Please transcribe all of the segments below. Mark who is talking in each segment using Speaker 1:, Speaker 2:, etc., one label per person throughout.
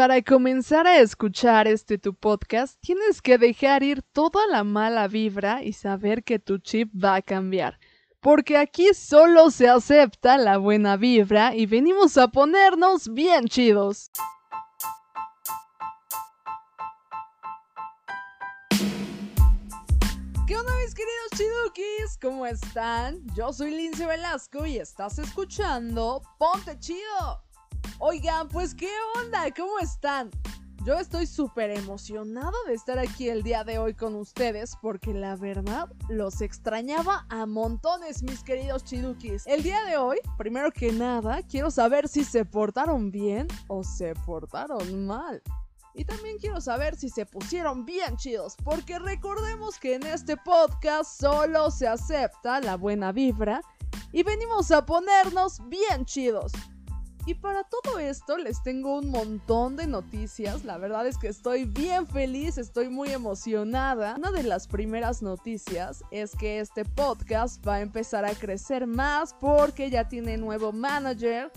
Speaker 1: para comenzar a escuchar este tu podcast, tienes que dejar ir toda la mala vibra y saber que tu chip va a cambiar. Porque aquí solo se acepta la buena vibra y venimos a ponernos bien chidos. ¿Qué onda mis queridos chidukis? ¿Cómo están? Yo soy Lince Velasco y estás escuchando Ponte Chido. Oigan, pues qué onda, ¿cómo están? Yo estoy súper emocionado de estar aquí el día de hoy con ustedes porque la verdad los extrañaba a montones mis queridos chidukis. El día de hoy, primero que nada, quiero saber si se portaron bien o se portaron mal. Y también quiero saber si se pusieron bien chidos, porque recordemos que en este podcast solo se acepta la buena vibra y venimos a ponernos bien chidos. Y para todo esto les tengo un montón de noticias. La verdad es que estoy bien feliz, estoy muy emocionada. Una de las primeras noticias es que este podcast va a empezar a crecer más porque ya tiene nuevo manager,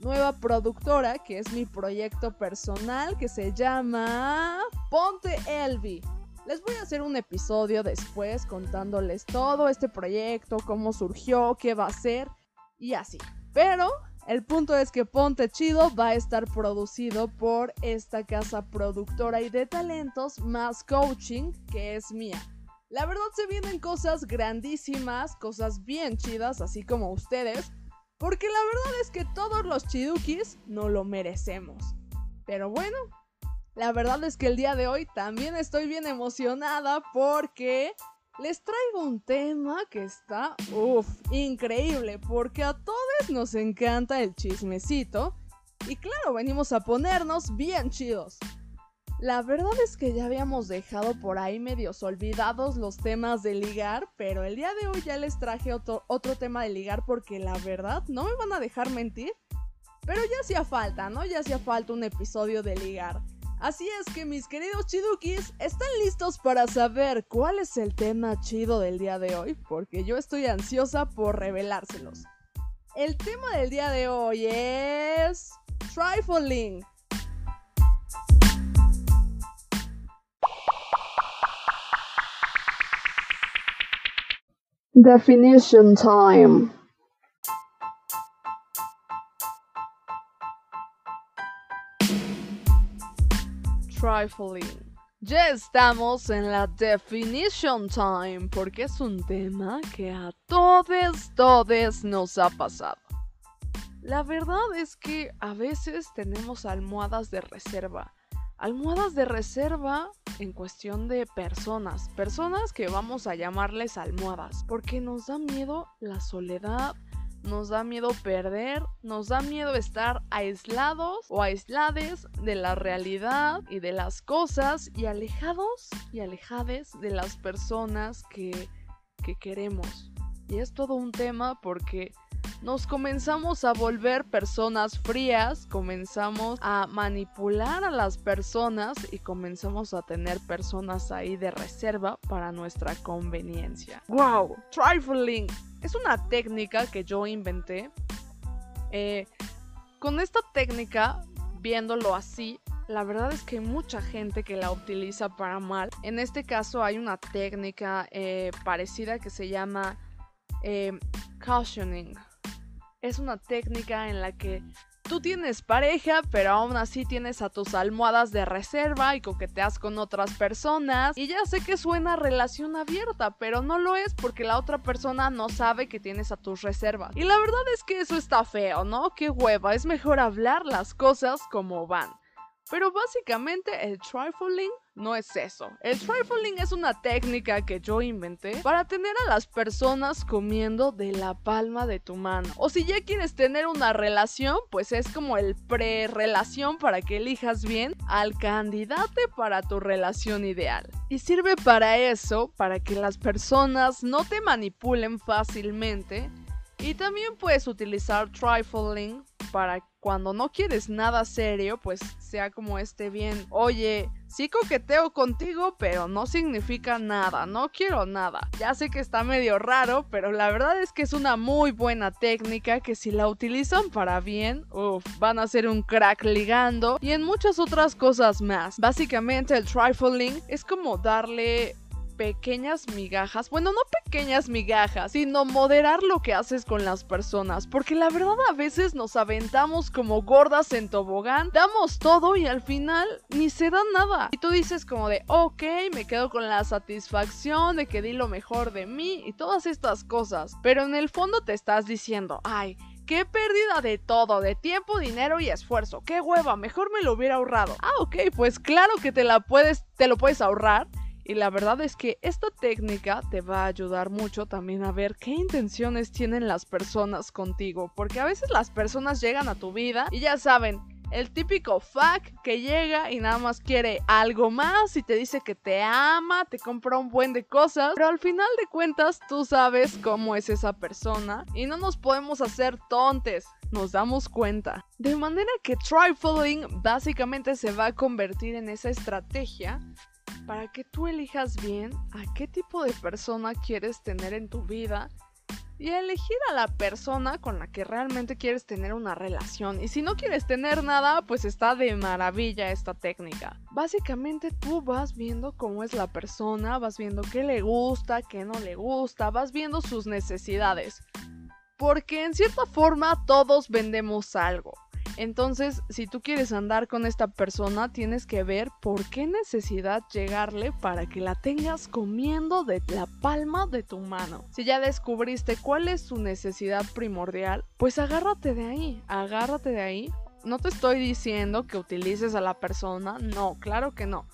Speaker 1: nueva productora, que es mi proyecto personal que se llama Ponte Elvi. Les voy a hacer un episodio después contándoles todo este proyecto, cómo surgió, qué va a ser y así. Pero el punto es que Ponte Chido va a estar producido por esta casa productora y de talentos más coaching que es mía. La verdad se vienen cosas grandísimas, cosas bien chidas, así como ustedes, porque la verdad es que todos los chidukis no lo merecemos. Pero bueno, la verdad es que el día de hoy también estoy bien emocionada porque les traigo un tema que está, uff, increíble, porque a todos nos encanta el chismecito. Y claro, venimos a ponernos bien chidos. La verdad es que ya habíamos dejado por ahí medios olvidados los temas de ligar, pero el día de hoy ya les traje otro, otro tema de ligar porque la verdad, no me van a dejar mentir, pero ya hacía falta, ¿no? Ya hacía falta un episodio de ligar. Así es que mis queridos chidukis, ¿están listos para saber cuál es el tema chido del día de hoy? Porque yo estoy ansiosa por revelárselos. El tema del día de hoy es... Trifling. Definition time. Trifling. Ya estamos en la definition time porque es un tema que a todos, todos nos ha pasado. La verdad es que a veces tenemos almohadas de reserva. Almohadas de reserva en cuestión de personas. Personas que vamos a llamarles almohadas. Porque nos da miedo la soledad, nos da miedo perder, nos da miedo estar aislados o aislades de la realidad y de las cosas y alejados y alejades de las personas que, que queremos. Y es todo un tema porque nos comenzamos a volver personas frías, comenzamos a manipular a las personas y comenzamos a tener personas ahí de reserva para nuestra conveniencia. ¡Wow! Trifling es una técnica que yo inventé. Eh, con esta técnica, viéndolo así, la verdad es que hay mucha gente que la utiliza para mal. En este caso hay una técnica eh, parecida que se llama eh, cautioning. Es una técnica en la que tú tienes pareja, pero aún así tienes a tus almohadas de reserva y coqueteas con otras personas. Y ya sé que suena relación abierta, pero no lo es porque la otra persona no sabe que tienes a tus reservas. Y la verdad es que eso está feo, ¿no? Qué hueva, es mejor hablar las cosas como van. Pero básicamente el trifling no es eso. El trifling es una técnica que yo inventé para tener a las personas comiendo de la palma de tu mano. O si ya quieres tener una relación, pues es como el pre-relación para que elijas bien al candidato para tu relación ideal. Y sirve para eso, para que las personas no te manipulen fácilmente. Y también puedes utilizar trifling para cuando no quieres nada serio, pues sea como este bien, oye, sí coqueteo contigo, pero no significa nada, no quiero nada. Ya sé que está medio raro, pero la verdad es que es una muy buena técnica que si la utilizan para bien, uff, van a ser un crack ligando y en muchas otras cosas más. Básicamente el trifling es como darle pequeñas migajas, bueno, no pequeñas migajas, sino moderar lo que haces con las personas, porque la verdad a veces nos aventamos como gordas en tobogán, damos todo y al final ni se da nada. Y tú dices como de, ok, me quedo con la satisfacción de que di lo mejor de mí y todas estas cosas, pero en el fondo te estás diciendo, ay, Qué pérdida de todo, de tiempo, dinero y esfuerzo. Qué hueva, mejor me lo hubiera ahorrado. Ah, ok, pues claro que te la puedes, te lo puedes ahorrar y la verdad es que esta técnica te va a ayudar mucho también a ver qué intenciones tienen las personas contigo. Porque a veces las personas llegan a tu vida y ya saben, el típico fuck que llega y nada más quiere algo más y te dice que te ama, te compra un buen de cosas, pero al final de cuentas tú sabes cómo es esa persona y no nos podemos hacer tontes. Nos damos cuenta. De manera que trifling básicamente se va a convertir en esa estrategia para que tú elijas bien a qué tipo de persona quieres tener en tu vida y elegir a la persona con la que realmente quieres tener una relación. Y si no quieres tener nada, pues está de maravilla esta técnica. Básicamente tú vas viendo cómo es la persona, vas viendo qué le gusta, qué no le gusta, vas viendo sus necesidades. Porque en cierta forma todos vendemos algo. Entonces, si tú quieres andar con esta persona, tienes que ver por qué necesidad llegarle para que la tengas comiendo de la palma de tu mano. Si ya descubriste cuál es su necesidad primordial, pues agárrate de ahí, agárrate de ahí. No te estoy diciendo que utilices a la persona, no, claro que no.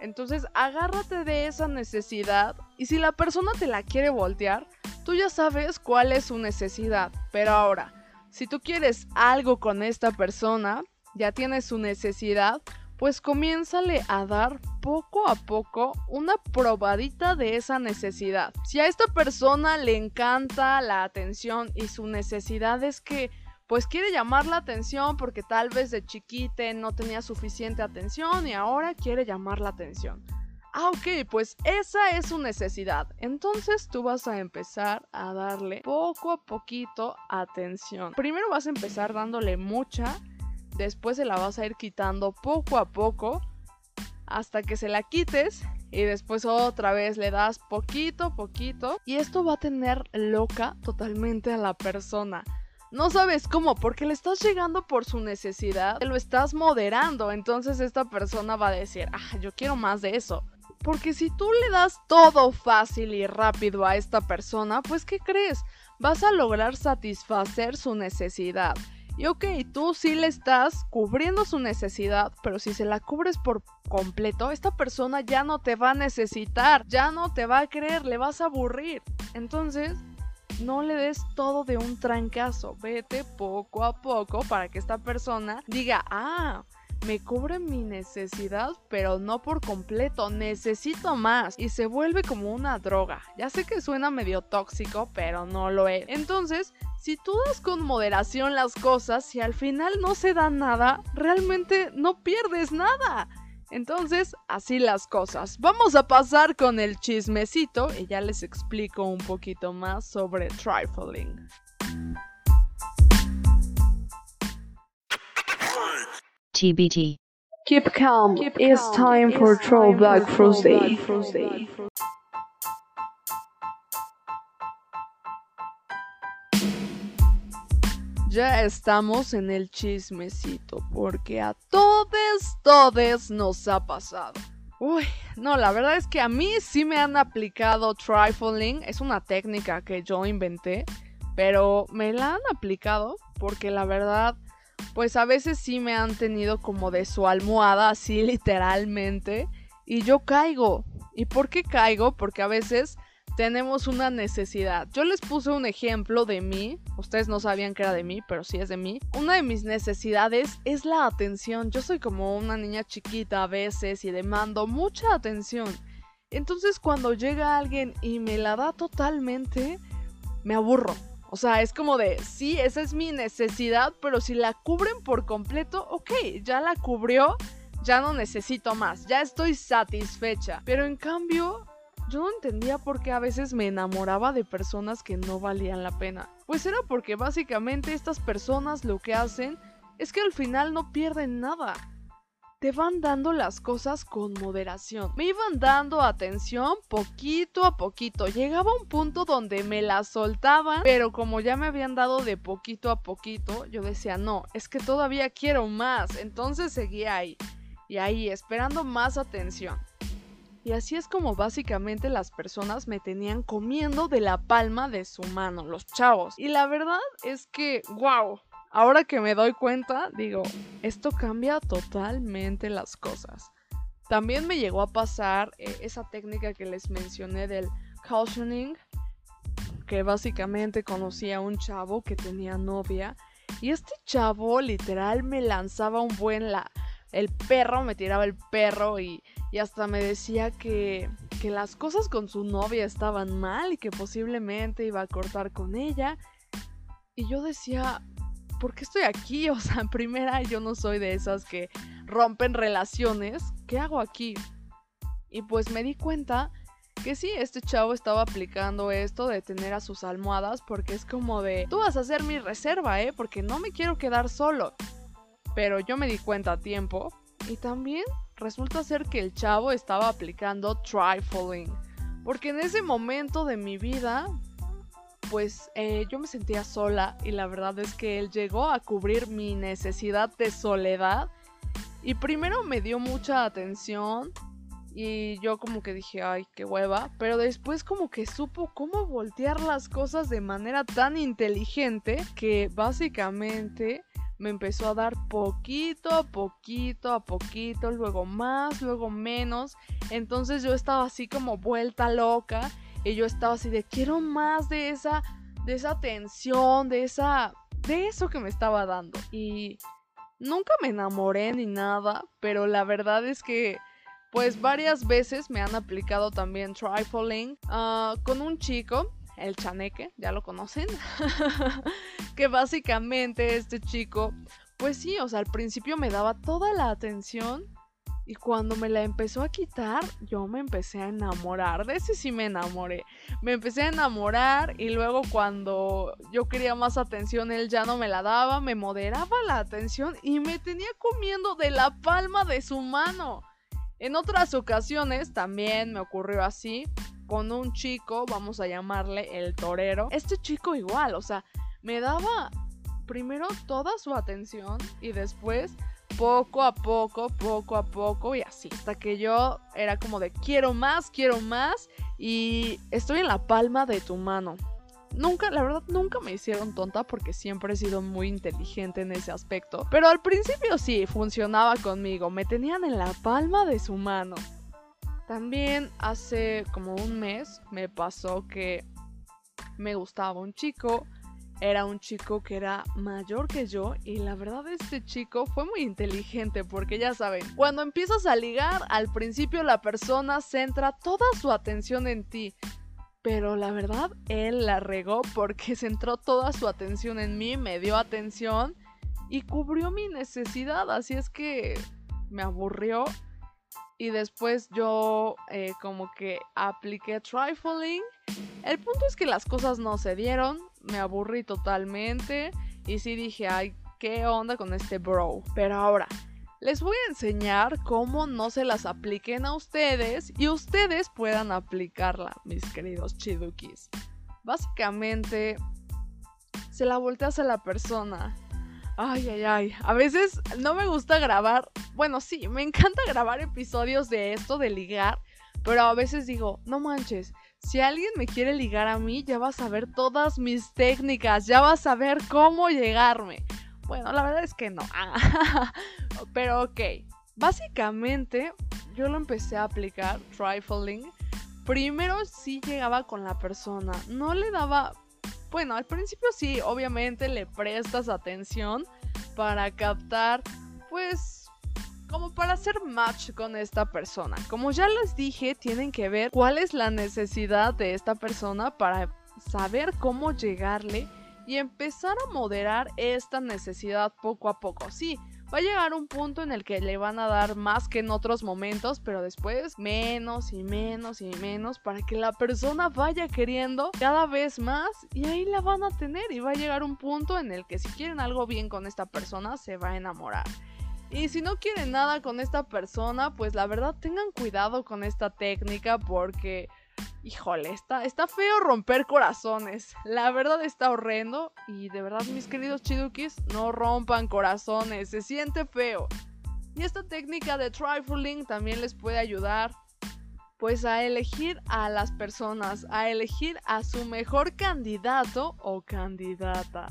Speaker 1: Entonces, agárrate de esa necesidad y si la persona te la quiere voltear, tú ya sabes cuál es su necesidad. Pero ahora, si tú quieres algo con esta persona, ya tienes su necesidad, pues comiénzale a dar poco a poco una probadita de esa necesidad. Si a esta persona le encanta la atención y su necesidad es que pues quiere llamar la atención porque tal vez de chiquite no tenía suficiente atención y ahora quiere llamar la atención. Ah, ok, pues esa es su necesidad. Entonces tú vas a empezar a darle poco a poquito atención. Primero vas a empezar dándole mucha, después se la vas a ir quitando poco a poco hasta que se la quites y después otra vez le das poquito, poquito y esto va a tener loca totalmente a la persona. No sabes cómo, porque le estás llegando por su necesidad, lo estás moderando, entonces esta persona va a decir, ah, yo quiero más de eso. Porque si tú le das todo fácil y rápido a esta persona, pues ¿qué crees? Vas a lograr satisfacer su necesidad. Y ok, tú sí le estás cubriendo su necesidad, pero si se la cubres por completo, esta persona ya no te va a necesitar, ya no te va a creer, le vas a aburrir. Entonces, no le des todo de un trancazo, vete poco a poco para que esta persona diga, ah, me cubre mi necesidad, pero no por completo, necesito más y se vuelve como una droga. Ya sé que suena medio tóxico, pero no lo es. Entonces, si tú das con moderación las cosas y al final no se da nada, realmente no pierdes nada. Entonces, así las cosas. Vamos a pasar con el chismecito y ya les explico un poquito más sobre trifling.
Speaker 2: TBT.
Speaker 1: Keep calm. Keep it's calm. time it's for Throwback Thursday. Ya estamos en el chismecito, porque a todos, todos nos ha pasado. Uy, no, la verdad es que a mí sí me han aplicado trifling. Es una técnica que yo inventé, pero me la han aplicado porque la verdad pues a veces sí me han tenido como de su almohada, así literalmente, y yo caigo. ¿Y por qué caigo? Porque a veces tenemos una necesidad. Yo les puse un ejemplo de mí, ustedes no sabían que era de mí, pero sí es de mí. Una de mis necesidades es la atención. Yo soy como una niña chiquita a veces y demando mucha atención. Entonces cuando llega alguien y me la da totalmente, me aburro O sea, es como de, sí, esa es mi necesidad, pero si la cubren por completo, ok, ya la cubrió, ya no necesito más, ya estoy satisfecha. Pero en cambio, yo no entendía por qué a veces me enamoraba de personas que no valían la pena. Pues era porque básicamente estas personas lo que hacen es que al final no pierden nada te van dando las cosas con moderación. Me iban dando atención poquito a poquito. Llegaba un punto donde me la soltaban, pero como ya me habían dado de poquito a poquito, yo decía, no, es que todavía quiero más. Entonces seguía ahí y ahí esperando más atención. Y así es como básicamente las personas me tenían comiendo de la palma de su mano, los chavos. Y la verdad es que, wow, ahora que me doy cuenta, digo, esto cambia totalmente las cosas. También me llegó a pasar eh, esa técnica que les mencioné del cautioning, que básicamente conocí a un chavo que tenía novia y este chavo literal me lanzaba un buen la el perro, me tiraba el perro y, y hasta me decía que, que las cosas con su novia estaban mal y que posiblemente iba a cortar con ella. Y yo decía, ¿por qué estoy aquí? O sea, primera, yo no soy de esas que rompen relaciones. ¿Qué hago aquí? Y pues me di cuenta que sí, este chavo estaba aplicando esto de tener a sus almohadas porque es como de, tú vas a ser mi reserva, ¿eh? Porque no me quiero quedar solo. Pero yo me di cuenta a tiempo y también resulta ser que el chavo estaba aplicando trifling. Porque en ese momento de mi vida pues eh, yo me sentía sola y la verdad es que él llegó a cubrir mi necesidad de soledad y primero me dio mucha atención y yo como que dije, ay, qué hueva, pero después como que supo cómo voltear las cosas de manera tan inteligente que básicamente me empezó a dar poquito a poquito a poquito, luego más, luego menos, entonces yo estaba así como vuelta loca y yo estaba así de quiero más de esa de esa tensión, de esa de eso que me estaba dando. Y nunca me enamoré ni nada, pero la verdad es que pues varias veces me han aplicado también trifling uh, con un chico el chaneque, ya lo conocen, que básicamente este chico, pues sí, o sea, al principio me daba toda la atención y cuando me la empezó a quitar, yo me empecé a enamorar. De ese sí me enamoré. Me empecé a enamorar y luego cuando yo quería más atención, él ya no me la daba, me moderaba la atención y me tenía comiendo de la palma de su mano. En otras ocasiones también me ocurrió así con un chico, vamos a llamarle el torero. Este chico igual, o sea, me daba primero toda su atención y después poco a poco, poco a poco y así. Hasta que yo era como de quiero más, quiero más y estoy en la palma de tu mano. Nunca, la verdad, nunca me hicieron tonta porque siempre he sido muy inteligente en ese aspecto. Pero al principio sí, funcionaba conmigo. Me tenían en la palma de su mano. También hace como un mes me pasó que me gustaba un chico era un chico que era mayor que yo y la verdad este chico fue muy inteligente porque ya saben, cuando empiezas a ligar, al principio la persona centra toda su atención en ti. Pero la verdad, él la regó porque centró toda su atención en mí, me dio atención y cubrió mi necesidad. Así es que me aburrió y después yo eh, como que apliqué trifling. El punto es que las cosas no se dieron, me aburrí totalmente y sí dije, ay, ¿qué onda con este bro? Pero ahora, les voy a enseñar cómo no se las apliquen a ustedes y ustedes puedan aplicarla, mis queridos chidukis. Básicamente, se la volteas a la persona Ay, ay, ay. A veces no me gusta grabar. Bueno, sí, me encanta grabar episodios de esto, de ligar. Pero a veces digo, no manches, si alguien me quiere ligar a mí, ya va a saber todas mis técnicas, ya va a saber cómo llegarme. Bueno, la verdad es que no. Pero ok. Básicamente, yo lo empecé a aplicar, trifling. Primero sí llegaba con la persona, no le daba bueno, al principio sí, obviamente le prestas atención para captar, pues, como para hacer match con esta persona. Como ya les dije, tienen que ver cuál es la necesidad de esta persona para saber cómo llegarle y empezar a moderar esta necesidad poco a poco. Sí, va a llegar un punto en el que le van a dar más que en otros momentos, pero después menos y menos y menos para que la persona vaya queriendo cada vez más y ahí la van a tener y va a llegar un punto en el que si quieren algo bien con esta persona se va a enamorar. Y si no quieren nada con esta persona, pues la verdad tengan cuidado con esta técnica porque híjole, está, está feo romper corazones. La verdad está horrendo. Y de verdad, mis queridos chidukis, no rompan corazones. Se siente feo. Y esta técnica de trifling también les puede ayudar. Pues a elegir a las personas, a elegir a su mejor candidato o candidata.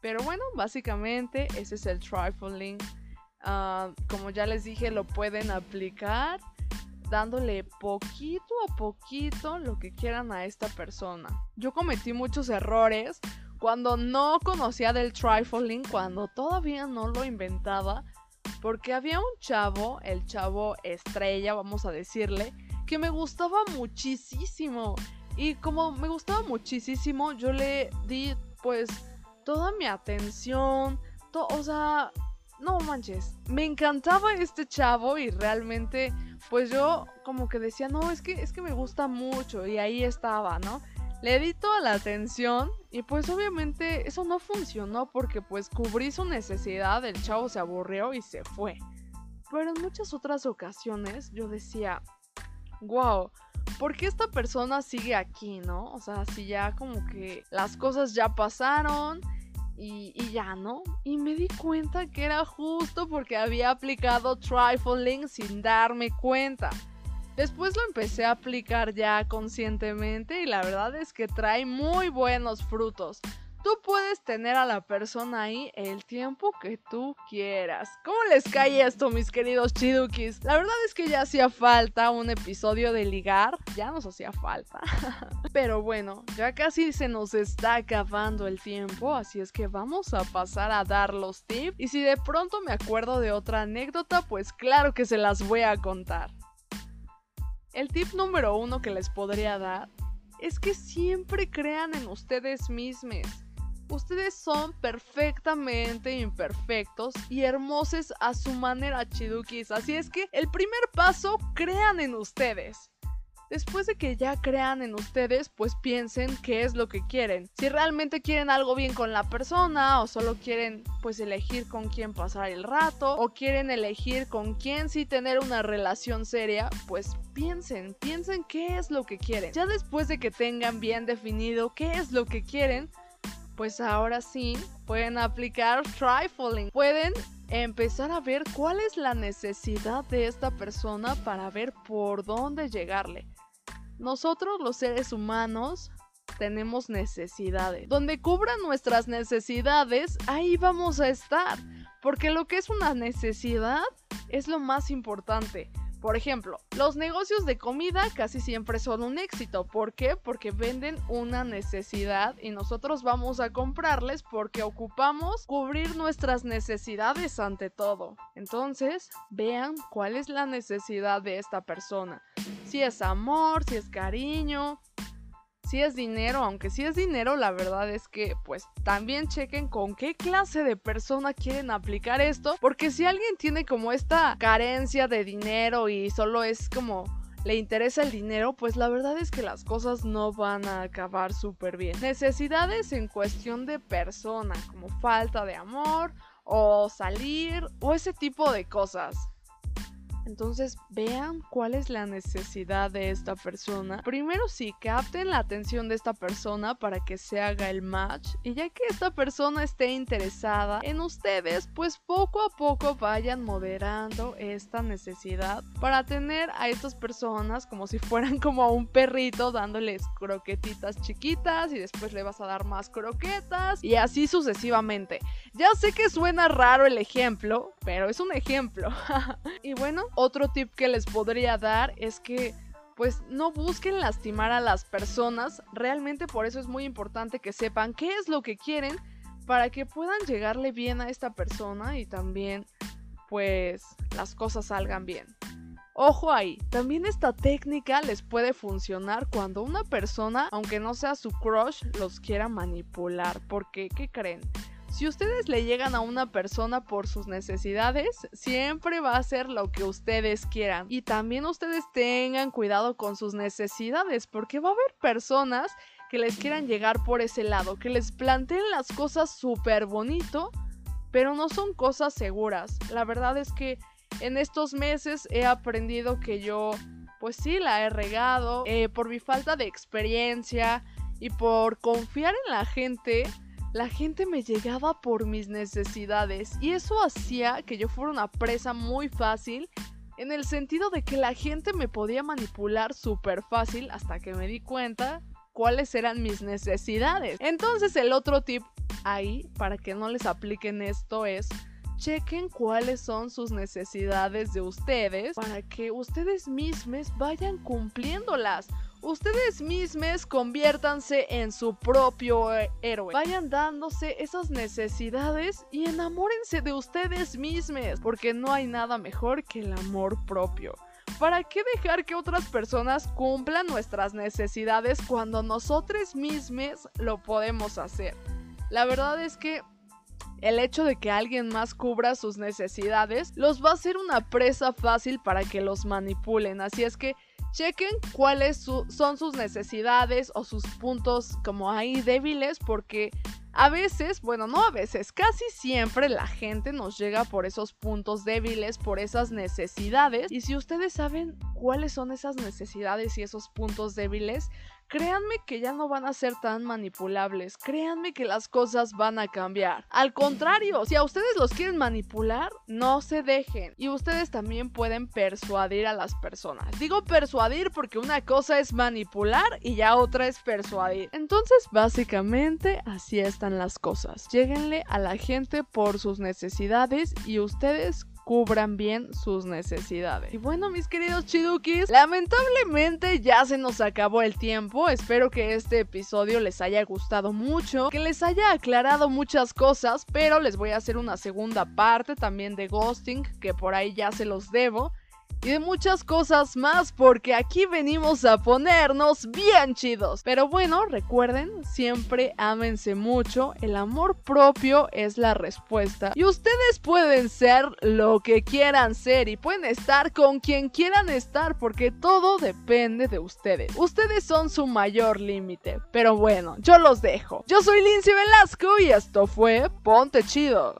Speaker 1: Pero bueno, básicamente ese es el trifling. Ah, como ya les dije, lo pueden aplicar dándole poquito a poquito lo que quieran a esta persona. Yo cometí muchos errores cuando no conocía del trifling, cuando todavía no lo inventaba, porque había un chavo, el chavo estrella, vamos a decirle, que me gustaba muchísimo. Y como me gustaba muchísimo, yo le di pues toda mi atención, o sea, no manches, me encantaba este chavo y realmente pues yo como que decía, no, es que, es que me gusta mucho y ahí estaba, ¿no? Le di toda la atención y pues obviamente eso no funcionó porque pues cubrí su necesidad, el chavo se aburrió y se fue. Pero en muchas otras ocasiones yo decía, wow, ¿por qué esta persona sigue aquí, no? O sea, si ya como que las cosas ya pasaron y, ya, ¿no? Y me di cuenta que era justo porque había aplicado trifling sin darme cuenta. Después lo empecé a aplicar ya conscientemente y la verdad es que trae muy buenos frutos. Tú puedes tener a la persona ahí el tiempo que tú quieras. ¿Cómo les cae esto, mis queridos chidukis? La verdad es que ya hacía falta un episodio de ligar. Ya nos hacía falta. Pero bueno, ya casi se nos está acabando el tiempo, así es que vamos a pasar a dar los tips. Y si de pronto me acuerdo de otra anécdota, pues claro que se las voy a contar. El tip número uno que les podría dar es que siempre crean en ustedes mismos. Ustedes son perfectamente imperfectos y hermosos a su manera, chidukis. Así es que el primer paso, crean en ustedes. Después de que ya crean en ustedes, pues piensen qué es lo que quieren. Si realmente quieren algo bien con la persona o solo quieren pues elegir con quién pasar el rato o quieren elegir con quién sí tener una relación seria, pues piensen, piensen qué es lo que quieren. Ya después de que tengan bien definido qué es lo que quieren, pues ahora sí pueden aplicar trifling. Pueden empezar a ver cuál es la necesidad de esta persona para ver por dónde llegarle. Nosotros los seres humanos tenemos necesidades. Donde cubran nuestras necesidades, ahí vamos a estar. Porque lo que es una necesidad es lo más importante. Por ejemplo, los negocios de comida casi siempre son un éxito. ¿Por qué? Porque venden una necesidad y nosotros vamos a comprarles porque ocupamos cubrir nuestras necesidades ante todo. Entonces, vean cuál es la necesidad de esta persona. Si es amor, si es cariño, si es dinero, aunque si es dinero, la verdad es que pues también chequen con qué clase de persona quieren aplicar esto, porque si alguien tiene como esta carencia de dinero y solo es como le interesa el dinero, pues la verdad es que las cosas no van a acabar súper bien. Necesidades en cuestión de persona, como falta de amor o salir o ese tipo de cosas. Entonces vean cuál es la necesidad de esta persona. Primero sí, capten la atención de esta persona para que se haga el match. Y ya que esta persona esté interesada en ustedes, pues poco a poco vayan moderando esta necesidad para tener a estas personas como si fueran como a un perrito dándoles croquetitas chiquitas y después le vas a dar más croquetas y así sucesivamente. Ya sé que suena raro el ejemplo, pero es un ejemplo. y bueno, otro tip que les podría dar es que pues no busquen lastimar a las personas. Realmente por eso es muy importante que sepan qué es lo que quieren para que puedan llegarle bien a esta persona y también pues las cosas salgan bien. Ojo ahí, también esta técnica les puede funcionar cuando una persona, aunque no sea su crush, los quiera manipular. Porque, ¿qué creen? Si ustedes le llegan a una persona por sus necesidades, siempre va a ser lo que ustedes quieran. Y también ustedes tengan cuidado con sus necesidades, porque va a haber personas que les quieran llegar por ese lado, que les planteen las cosas súper bonito, pero no son cosas seguras. La verdad es que en estos meses he aprendido que yo, pues sí, la he regado eh, por mi falta de experiencia y por confiar en la gente la gente me llegaba por mis necesidades y eso hacía que yo fuera una presa muy fácil en el sentido de que la gente me podía manipular súper fácil hasta que me di cuenta cuáles eran mis necesidades. Entonces el otro tip ahí para que no les apliquen esto es chequen cuáles son sus necesidades de ustedes para que ustedes mismos vayan cumpliéndolas. Ustedes mismos conviértanse en su propio eh, héroe. Vayan dándose esas necesidades y enamórense de ustedes mismos, porque no hay nada mejor que el amor propio. ¿Para qué dejar que otras personas cumplan nuestras necesidades cuando nosotros mismos lo podemos hacer? La verdad es que el hecho de que alguien más cubra sus necesidades los va a hacer una presa fácil para que los manipulen. Así es que chequen cuáles son sus necesidades o sus puntos como ahí débiles porque a veces, bueno, no a veces, casi siempre la gente nos llega por esos puntos débiles, por esas necesidades. Y si ustedes saben cuáles son esas necesidades y esos puntos débiles, créanme que ya no van a ser tan manipulables, créanme que las cosas van a cambiar. Al contrario, si a ustedes los quieren manipular, no se dejen. Y ustedes también pueden persuadir a las personas. Digo persuadir porque una cosa es manipular y ya otra es persuadir. Entonces, básicamente, así las cosas. Lléguenle a la gente por sus necesidades y ustedes cubran bien sus necesidades. Y bueno, mis queridos chidukis, lamentablemente ya se nos acabó el tiempo. Espero que este episodio les haya gustado mucho, que les haya aclarado muchas cosas, pero les voy a hacer una segunda parte también de ghosting, que por ahí ya se los debo y de muchas cosas más porque aquí venimos a ponernos bien chidos. Pero bueno, recuerden, siempre ámense mucho, el amor propio es la respuesta y ustedes pueden ser lo que quieran ser y pueden estar con quien quieran estar porque todo depende de ustedes. Ustedes son su mayor límite. Pero bueno, yo los dejo. Yo soy Lindsay Velasco y esto fue Ponte Chido.